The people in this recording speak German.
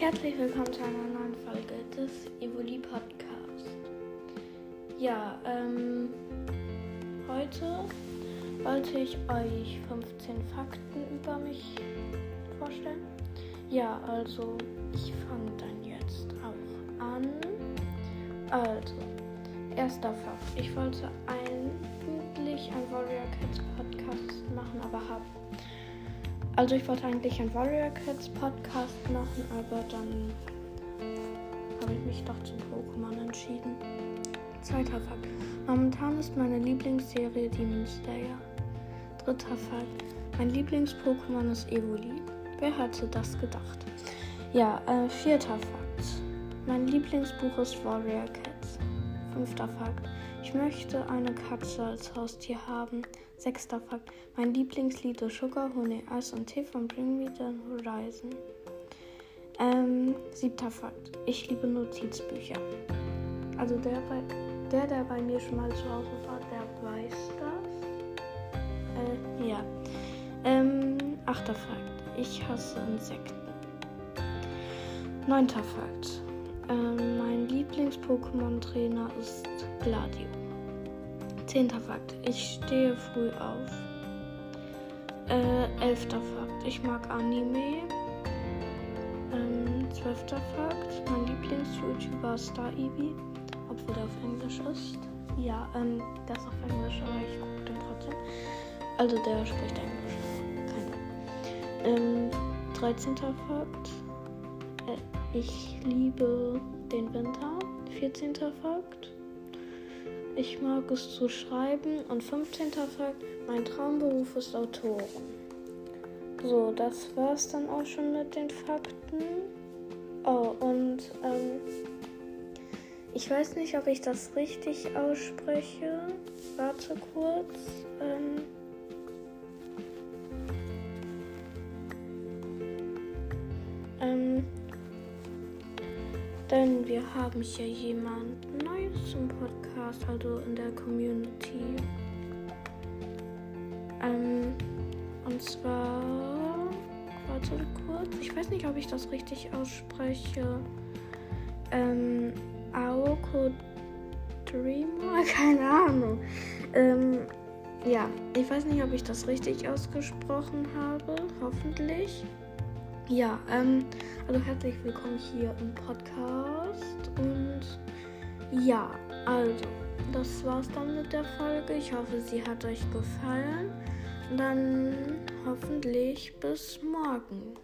Herzlich willkommen zu einer neuen Folge des Evoli Podcast. Ja, ähm, heute wollte ich euch 15 Fakten über mich vorstellen. Ja, also ich fange dann jetzt auch an. Also, erster Fakt. Ich wollte eigentlich ein Warrior Cats Podcast machen, aber habe also ich wollte eigentlich einen Warrior Cats Podcast machen, aber dann habe ich mich doch zum Pokémon entschieden. Zweiter Fakt. Momentan ist meine Lieblingsserie Demon Slayer. Dritter Fakt. Mein Lieblings-Pokémon ist Evoli. Wer hätte das gedacht? Ja, äh, vierter Fakt. Mein Lieblingsbuch ist Warrior Cats. Fünfter Fakt. Ich möchte eine Katze als Haustier haben. Sechster Fakt. Mein Lieblingslied ist Sugar, Honey, Eis und Tee von Bring Me the Horizon. Ähm, siebter Fakt. Ich liebe Notizbücher. Also der, bei, der, der bei mir schon mal zu Hause war, der weiß das. Äh, ja. Ähm, achter Fakt. Ich hasse Insekten. Neunter Fakt. Ähm, Lieblings-Pokémon-Trainer ist Gladio. Zehnter Fakt. Ich stehe früh auf. Äh, elfter Fakt. Ich mag Anime. Ähm, zwölfter Fakt. Mein Lieblings-YouTuber ist Star Eevee. Obwohl der auf Englisch ist. Ja, ähm, der ist auf Englisch, aber ich gucke den trotzdem. Also der spricht Englisch. Kein ähm, 13. Fakt. Ich liebe den Winter. 14. Fakt. Ich mag es zu schreiben. Und 15. Fakt, mein Traumberuf ist Autoren. So, das war's dann auch schon mit den Fakten. Oh, und ähm, ich weiß nicht, ob ich das richtig ausspreche. Warte kurz. Ähm, ähm, denn wir haben hier jemand Neues zum Podcast, also in der Community. Ähm, und zwar, warte kurz, ich weiß nicht, ob ich das richtig ausspreche. Ähm, Aoko Dreamer? Keine Ahnung. Ähm, ja, ich weiß nicht, ob ich das richtig ausgesprochen habe. Hoffentlich. Ja, ähm, also herzlich willkommen hier im Podcast und ja, also, das war's dann mit der Folge. Ich hoffe, sie hat euch gefallen. Dann hoffentlich bis morgen.